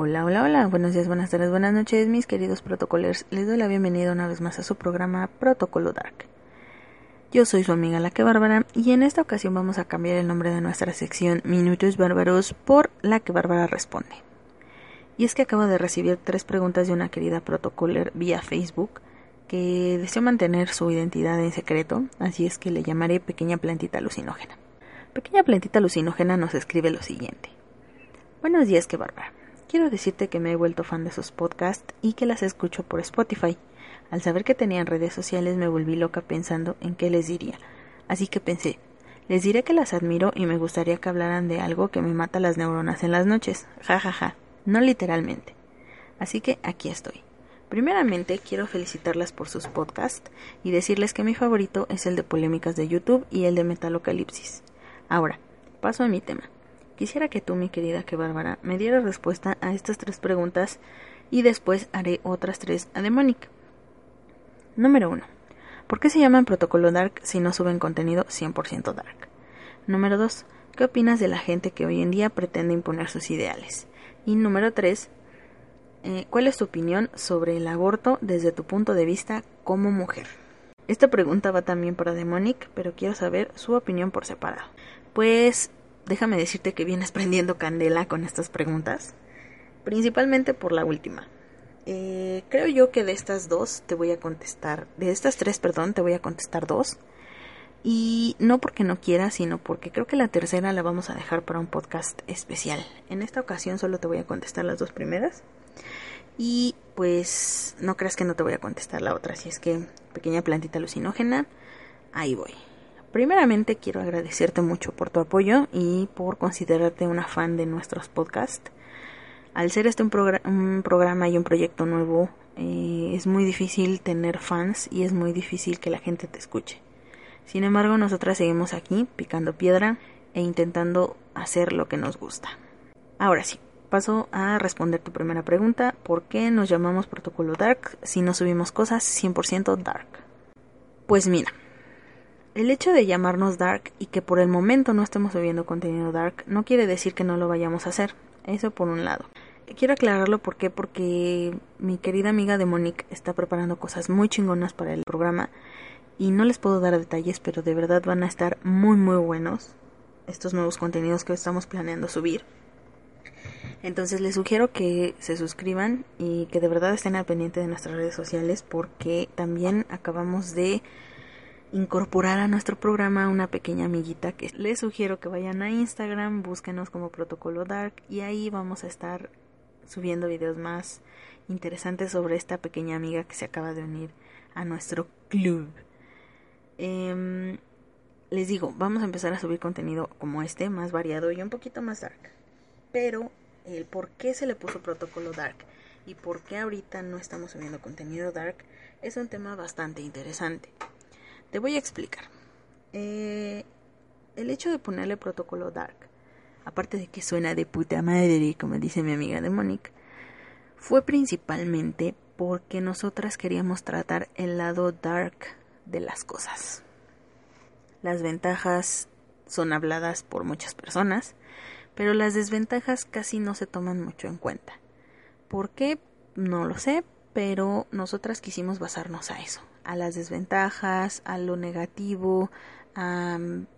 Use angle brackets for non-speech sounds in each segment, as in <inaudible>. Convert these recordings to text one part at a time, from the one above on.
Hola, hola, hola, buenos días, buenas tardes, buenas noches, mis queridos protocolers. Les doy la bienvenida una vez más a su programa Protocolo Dark. Yo soy su amiga La que Bárbara y en esta ocasión vamos a cambiar el nombre de nuestra sección Minutos Bárbaros por La que Bárbara responde. Y es que acabo de recibir tres preguntas de una querida protocoler vía Facebook que deseo mantener su identidad en secreto, así es que le llamaré Pequeña Plantita Alucinógena. Pequeña Plantita Alucinógena nos escribe lo siguiente. Buenos días, que Bárbara. Quiero decirte que me he vuelto fan de sus podcasts y que las escucho por Spotify. Al saber que tenían redes sociales me volví loca pensando en qué les diría. Así que pensé, les diré que las admiro y me gustaría que hablaran de algo que me mata las neuronas en las noches. <laughs> Ja ja ja. No literalmente. Así que aquí estoy. Primeramente quiero felicitarlas por sus podcasts y decirles que mi favorito es el de polémicas de YouTube y el de Metalocalipsis. Ahora, paso a mi tema. Quisiera que tú, mi querida que Bárbara, me dieras respuesta a estas tres preguntas y después haré otras tres a Demonic. Número 1. ¿Por qué se llaman Protocolo Dark si no suben contenido 100% Dark? Número 2. ¿Qué opinas de la gente que hoy en día pretende imponer sus ideales? Y número 3. Eh, ¿Cuál es tu opinión sobre el aborto desde tu punto de vista como mujer? Esta pregunta va también para Demonic, pero quiero saber su opinión por separado. Pues déjame decirte que vienes prendiendo candela con estas preguntas, principalmente por la última. Eh, creo yo que de estas dos te voy a contestar, de estas tres, perdón, te voy a contestar dos. Y no porque no quiera, sino porque creo que la tercera la vamos a dejar para un podcast especial. En esta ocasión solo te voy a contestar las dos primeras. Y pues no creas que no te voy a contestar la otra, si es que pequeña plantita alucinógena, ahí voy. Primeramente quiero agradecerte mucho por tu apoyo y por considerarte una fan de nuestros podcasts. Al ser este un, programa y un proyecto nuevo, eh, es muy difícil tener fans y es muy difícil que la gente te escuche. Sin embargo, nosotras seguimos aquí picando piedra e intentando hacer lo que nos gusta. Ahora sí, paso a responder tu primera pregunta. ¿Por qué nos llamamos Protocolo Dark si no subimos cosas 100% Dark? Pues mira, el hecho de llamarnos Dark y que por el momento no estemos subiendo contenido Dark no quiere decir que no lo vayamos a hacer. Eso por un lado. Quiero aclararlo porque mi querida amiga de Monique está preparando cosas muy chingonas para el programa y no les puedo dar detalles, pero de verdad van a estar muy muy buenos estos nuevos contenidos que estamos planeando subir. Entonces les sugiero que se suscriban y que de verdad estén al pendiente de nuestras redes sociales porque también acabamos de incorporar a nuestro programa una pequeña amiguita que les sugiero que vayan a Instagram, búsquenos como Protocolo Dark y ahí vamos a estar subiendo videos más interesantes sobre esta pequeña amiga que se acaba de unir a nuestro club. Em, les digo, vamos a empezar a subir contenido como este, más variado y un poquito más dark. Pero el por qué se le puso Protocolo Dark y por qué ahorita no estamos subiendo contenido dark es un tema bastante interesante. Te voy a explicar. Eh, el hecho de ponerle protocolo dark, aparte de que suena de puta madre, como dice mi amiga de fue principalmente porque nosotras queríamos tratar el lado dark de las cosas. Las ventajas son habladas por muchas personas, pero las desventajas casi no se toman mucho en cuenta. ¿Por qué? No lo sé, pero nosotras quisimos basarnos a eso, a las desventajas, a lo negativo,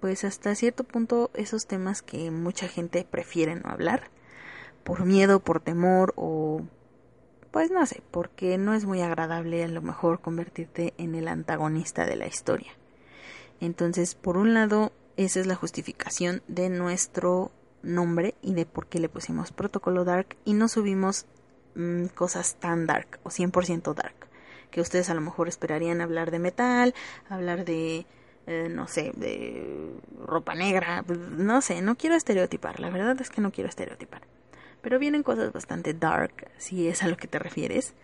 pues hasta cierto punto esos temas que mucha gente prefiere no hablar, por miedo, por temor o pues no sé, porque no es muy agradable a lo mejor convertirte en el antagonista de la historia. Entonces, por un lado, esa es la justificación de nuestro nombre y de por qué le pusimos protocolo dark y no subimos mm, cosas tan dark o 100% dark que ustedes a lo mejor esperarían hablar de metal, hablar de, eh, no sé, de ropa negra, no sé, no quiero estereotipar, la verdad es que no quiero estereotipar. Pero vienen cosas bastante dark, si es a lo que te refieres.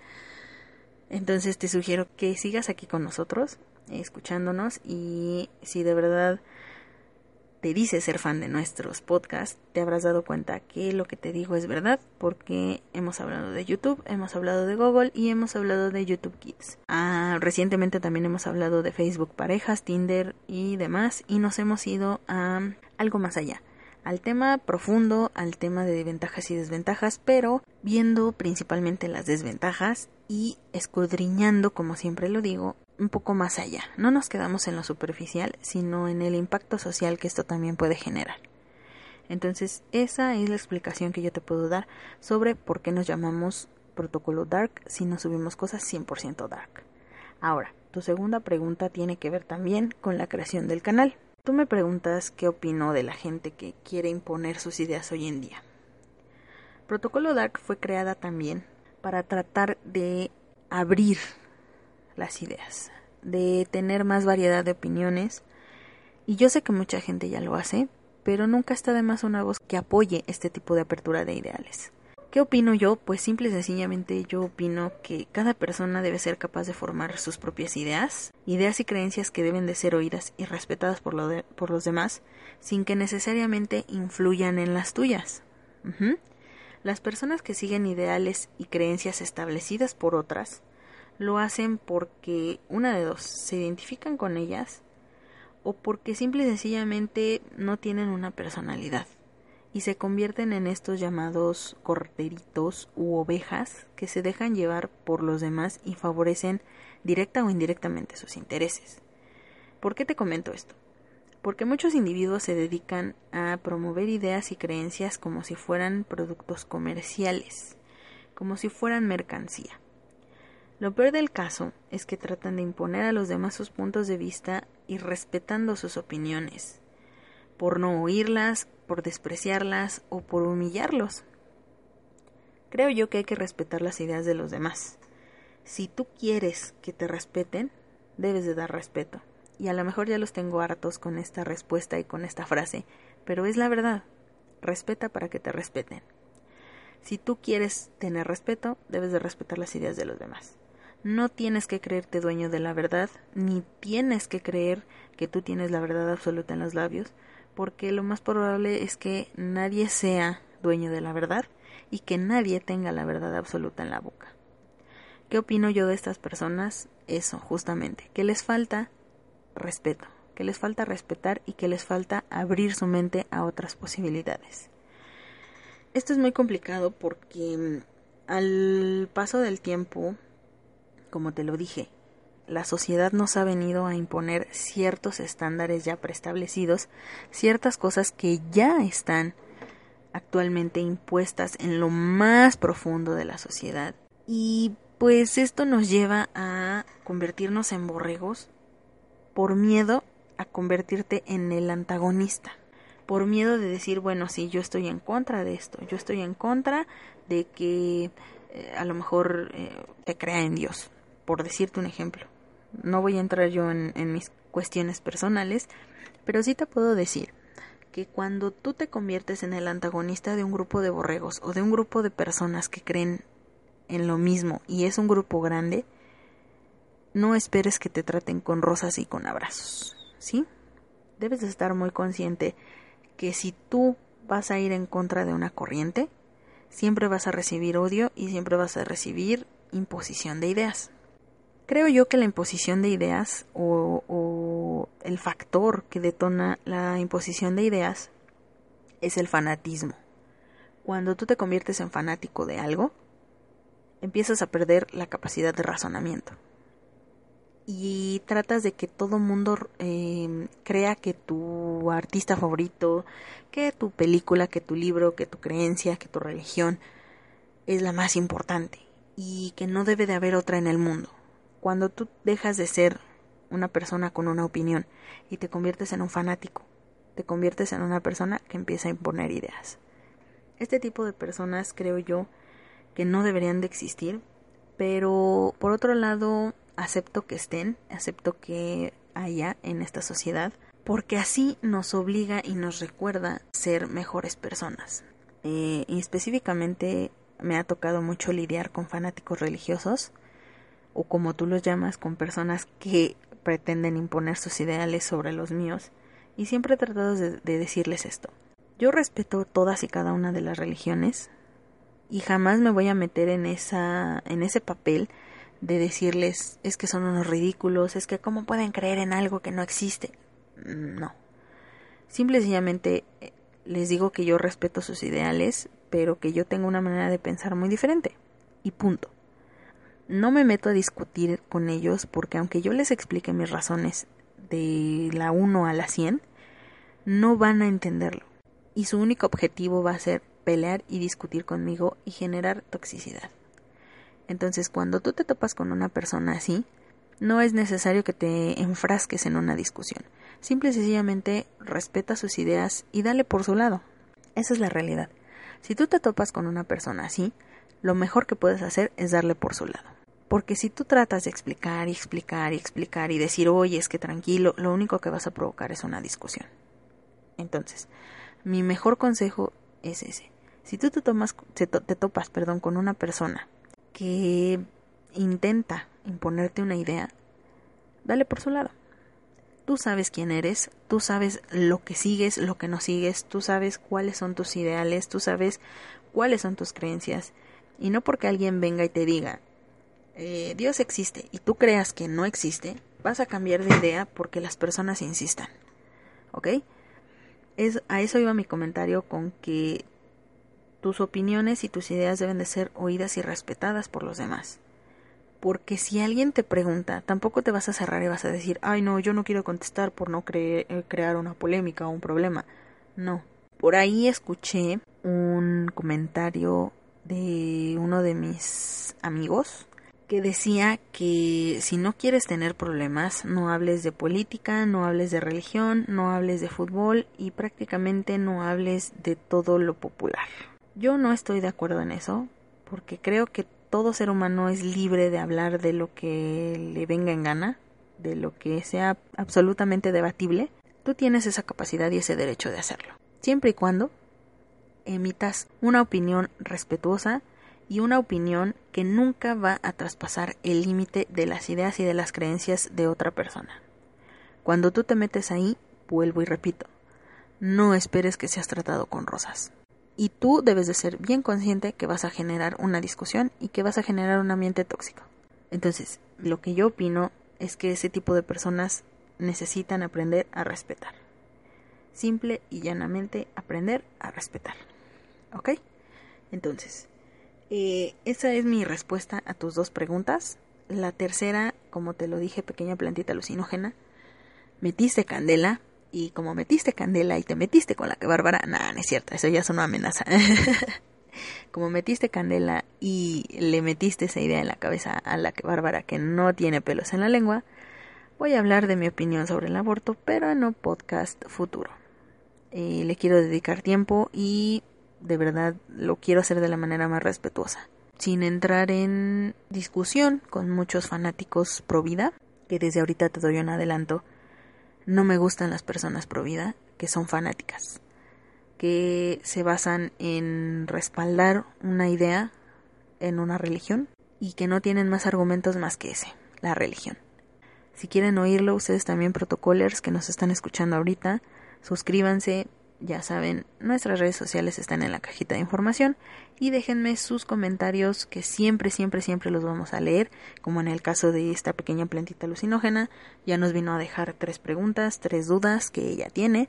Entonces te sugiero que sigas aquí con nosotros, escuchándonos y si de verdad te dice ser fan de nuestros podcasts, te habrás dado cuenta que lo que te digo es verdad, porque hemos hablado de YouTube, hemos hablado de Google y hemos hablado de YouTube Kids. Ah, recientemente también hemos hablado de Facebook parejas, Tinder y demás, y nos hemos ido a algo más allá, al tema profundo, al tema de ventajas y desventajas, pero viendo principalmente las desventajas y escudriñando, como siempre lo digo, un poco más allá. No nos quedamos en lo superficial, sino en el impacto social que esto también puede generar. Entonces, esa es la explicación que yo te puedo dar sobre por qué nos llamamos protocolo dark si no subimos cosas 100% dark. Ahora, tu segunda pregunta tiene que ver también con la creación del canal. Tú me preguntas qué opino de la gente que quiere imponer sus ideas hoy en día. Protocolo Dark fue creada también para tratar de abrir las ideas, de tener más variedad de opiniones. Y yo sé que mucha gente ya lo hace, pero nunca está de más una voz que apoye este tipo de apertura de ideales. ¿Qué opino yo? Pues simple y sencillamente yo opino que cada persona debe ser capaz de formar sus propias ideas, ideas y creencias que deben de ser oídas y respetadas por, por los demás, sin que necesariamente influyan en las tuyas. Las personas que siguen ideales y creencias establecidas por otras, lo hacen porque una de dos, se identifican con ellas o porque simple y sencillamente no tienen una personalidad y se convierten en estos llamados corderitos u ovejas que se dejan llevar por los demás y favorecen directa o indirectamente sus intereses. ¿Por qué te comento esto? Porque muchos individuos se dedican a promover ideas y creencias como si fueran productos comerciales, como si fueran mercancía. Lo peor del caso es que tratan de imponer a los demás sus puntos de vista y respetando sus opiniones, por no oírlas, por despreciarlas o por humillarlos. Creo yo que hay que respetar las ideas de los demás. Si tú quieres que te respeten, debes de dar respeto. Y a lo mejor ya los tengo hartos con esta respuesta y con esta frase, pero es la verdad. Respeta para que te respeten. Si tú quieres tener respeto, debes de respetar las ideas de los demás. No tienes que creerte dueño de la verdad, ni tienes que creer que tú tienes la verdad absoluta en los labios, porque lo más probable es que nadie sea dueño de la verdad y que nadie tenga la verdad absoluta en la boca. ¿Qué opino yo de estas personas? Eso, justamente, que les falta respeto, que les falta respetar y que les falta abrir su mente a otras posibilidades. Esto es muy complicado porque mm, al paso del tiempo, como te lo dije, la sociedad nos ha venido a imponer ciertos estándares ya preestablecidos, ciertas cosas que ya están actualmente impuestas en lo más profundo de la sociedad. Y pues esto nos lleva a convertirnos en borregos por miedo a convertirte en el antagonista. Por miedo de decir, bueno, sí, yo estoy en contra de esto, yo estoy en contra de que eh, a lo mejor eh, te crea en Dios, por decirte un ejemplo no voy a entrar yo en, mis cuestiones personales, pero sí te puedo decir que cuando tú te conviertes en el antagonista de un grupo de borregos o de un grupo de personas que creen en lo mismo y es un grupo grande, no esperes que te traten con rosas y con abrazos, ¿sí? Debes de estar muy consciente que si tú vas a ir en contra de una corriente, siempre vas a recibir odio y siempre vas a recibir imposición de ideas. Creo yo que la imposición de ideas o, el factor que detona la imposición de ideas es el fanatismo. Cuando tú te conviertes en fanático de algo, empiezas a perder la capacidad de razonamiento. Y tratas de que todo mundo em, crea que tu artista favorito, que tu película, que tu libro, que tu creencia, que tu religión es la más importante y que no debe de haber otra en el mundo cuando tú dejas de ser una persona con una opinión y te conviertes en un fanático, te conviertes en una persona que empieza a imponer ideas. Este tipo de personas creo yo que no deberían de existir, pero por otro lado acepto que estén, acepto que haya en esta sociedad, porque así nos obliga y nos recuerda ser mejores personas. Eh, y específicamente me ha tocado mucho lidiar con fanáticos religiosos, o como tú los llamas, con personas que pretenden imponer sus ideales sobre los míos, y siempre he tratado de, decirles esto. Yo respeto todas y cada una de las religiones y jamás me voy a meter en esa en ese papel de decirles es que son unos ridículos, es que cómo pueden creer en algo que no existe. No. Simple y sencillamente eh, les digo que yo respeto sus ideales, pero que yo tengo una manera de pensar muy diferente. Y punto. No me meto a discutir con ellos porque aunque yo les explique mis razones de la 1 a la 100, no van a entenderlo. Y su único objetivo va a ser pelear y discutir conmigo y generar toxicidad. Entonces, cuando tú te topas con una persona así, no es necesario que te enfrasques en una discusión. Simple y sencillamente respeta sus ideas y dale por su lado. Esa es la realidad. Si tú te topas con una persona así, lo mejor que puedes hacer es darle por su lado. Porque si tú tratas de explicar y explicar y explicar y decir, oye, es que tranquilo, lo único que vas a provocar es una discusión. Entonces, mi mejor consejo es ese. Si tú te, tomas, te, topas perdón, con una persona que intenta imponerte una idea, dale por su lado. Tú sabes quién eres, tú sabes lo que sigues, lo que no sigues, tú sabes cuáles son tus ideales, tú sabes cuáles son tus creencias. Y no porque alguien venga y te diga, eh, Dios existe y tú creas que no existe, vas a cambiar de idea porque las personas insistan. ¿Ok? Es, a eso iba mi comentario con que tus opiniones y tus ideas deben de ser oídas y respetadas por los demás. Porque si alguien te pregunta, tampoco te vas a cerrar y vas a decir, ay no, yo no quiero contestar por no eh, crear una polémica o un problema. No. Por ahí escuché un comentario de uno de mis amigos que decía que si no quieres tener problemas, no hables de política, no hables de religión, no hables de fútbol y prácticamente no hables de todo lo popular. Yo no estoy de acuerdo en eso, porque creo que todo ser humano es libre de hablar de lo que le venga en gana, de lo que sea absolutamente debatible. Tú tienes esa capacidad y ese derecho de hacerlo, siempre y cuando emitas una opinión respetuosa y una opinión que nunca va a traspasar el límite de las ideas y de las creencias de otra persona. Cuando tú te metes ahí, vuelvo y repito, no esperes que seas tratado con rosas. Y tú debes de ser bien consciente que vas a generar una discusión y que vas a generar un ambiente tóxico. Entonces, lo que yo opino es que ese tipo de personas necesitan aprender a respetar. Simple y llanamente aprender a respetar. ¿Ok? Entonces, eh, esa es mi respuesta a tus dos preguntas. La tercera, como te lo dije, pequeña plantita alucinógena, metiste candela y como metiste candela y te metiste con la que bárbara, nada, no es cierto, eso ya es una amenaza. <laughs> como metiste candela y le metiste esa idea en la cabeza a la que bárbara que no tiene pelos en la lengua, voy a hablar de mi opinión sobre el aborto, pero en un podcast futuro. Eh, le quiero dedicar tiempo y de verdad lo quiero hacer de la manera más respetuosa, sin entrar en discusión con muchos fanáticos pro vida, que desde ahorita te doy un adelanto, no me gustan las personas pro vida que son fanáticas, que se basan en respaldar una idea en una religión y que no tienen más argumentos más que ese, la religión. Si quieren oírlo, ustedes también protocolers que nos están escuchando ahorita, suscríbanse, ya saben, nuestras redes sociales están en la cajita de información y déjenme sus comentarios que siempre, siempre, siempre los vamos a leer, como en el caso de esta pequeña plantita alucinógena, ya nos vino a dejar tres preguntas, tres dudas que ella tiene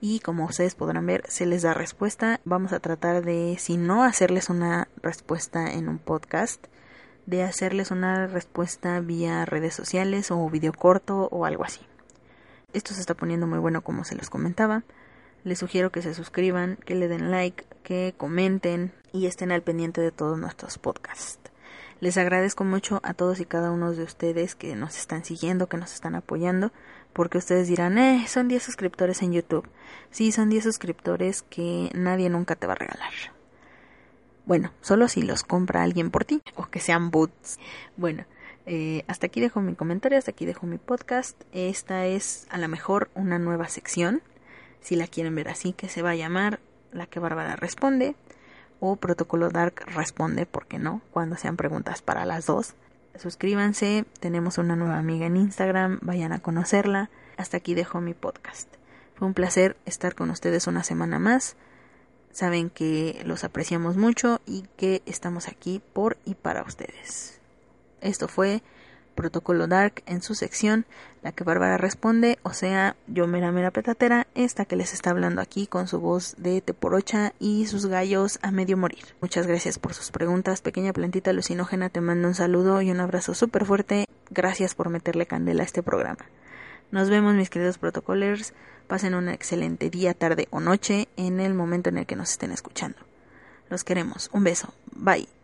y como ustedes podrán ver se les da respuesta. Vamos a tratar de, si no hacerles una respuesta en un podcast, de hacerles una respuesta vía redes sociales o video corto o algo así. Esto se está poniendo muy bueno como se los comentaba. Les sugiero que se suscriban, que le den like, que comenten y estén al pendiente de todos nuestros podcasts. Les agradezco mucho a todos y cada uno de ustedes que nos están siguiendo, que nos están apoyando, porque ustedes dirán, eh, son 10 suscriptores en YouTube. Sí, son 10 suscriptores que nadie nunca te va a regalar. Bueno, solo si los compra alguien por ti, o que sean boots. Bueno, eh, hasta aquí dejo mi comentario, hasta aquí dejo mi podcast. Esta es a lo mejor una nueva sección si la quieren ver así, que se va a llamar La que Bárbara responde o Protocolo Dark responde, porque no, cuando sean preguntas para las dos. Suscríbanse, tenemos una nueva amiga en Instagram, vayan a conocerla. Hasta aquí dejo mi podcast. Fue un placer estar con ustedes una semana más. Saben que los apreciamos mucho y que estamos aquí por y para ustedes. Esto fue Protocolo Dark en su sección, la que Bárbara responde, o sea, yo mera mera petatera, esta que les está hablando aquí con su voz de teporocha y sus gallos a medio morir. Muchas gracias por sus preguntas, pequeña plantita alucinógena, te mando un saludo y un abrazo súper fuerte, gracias por meterle candela a este programa. Nos vemos mis queridos protocolers, pasen un excelente día, tarde o noche en el momento en el que nos estén escuchando. Los queremos, un beso, bye.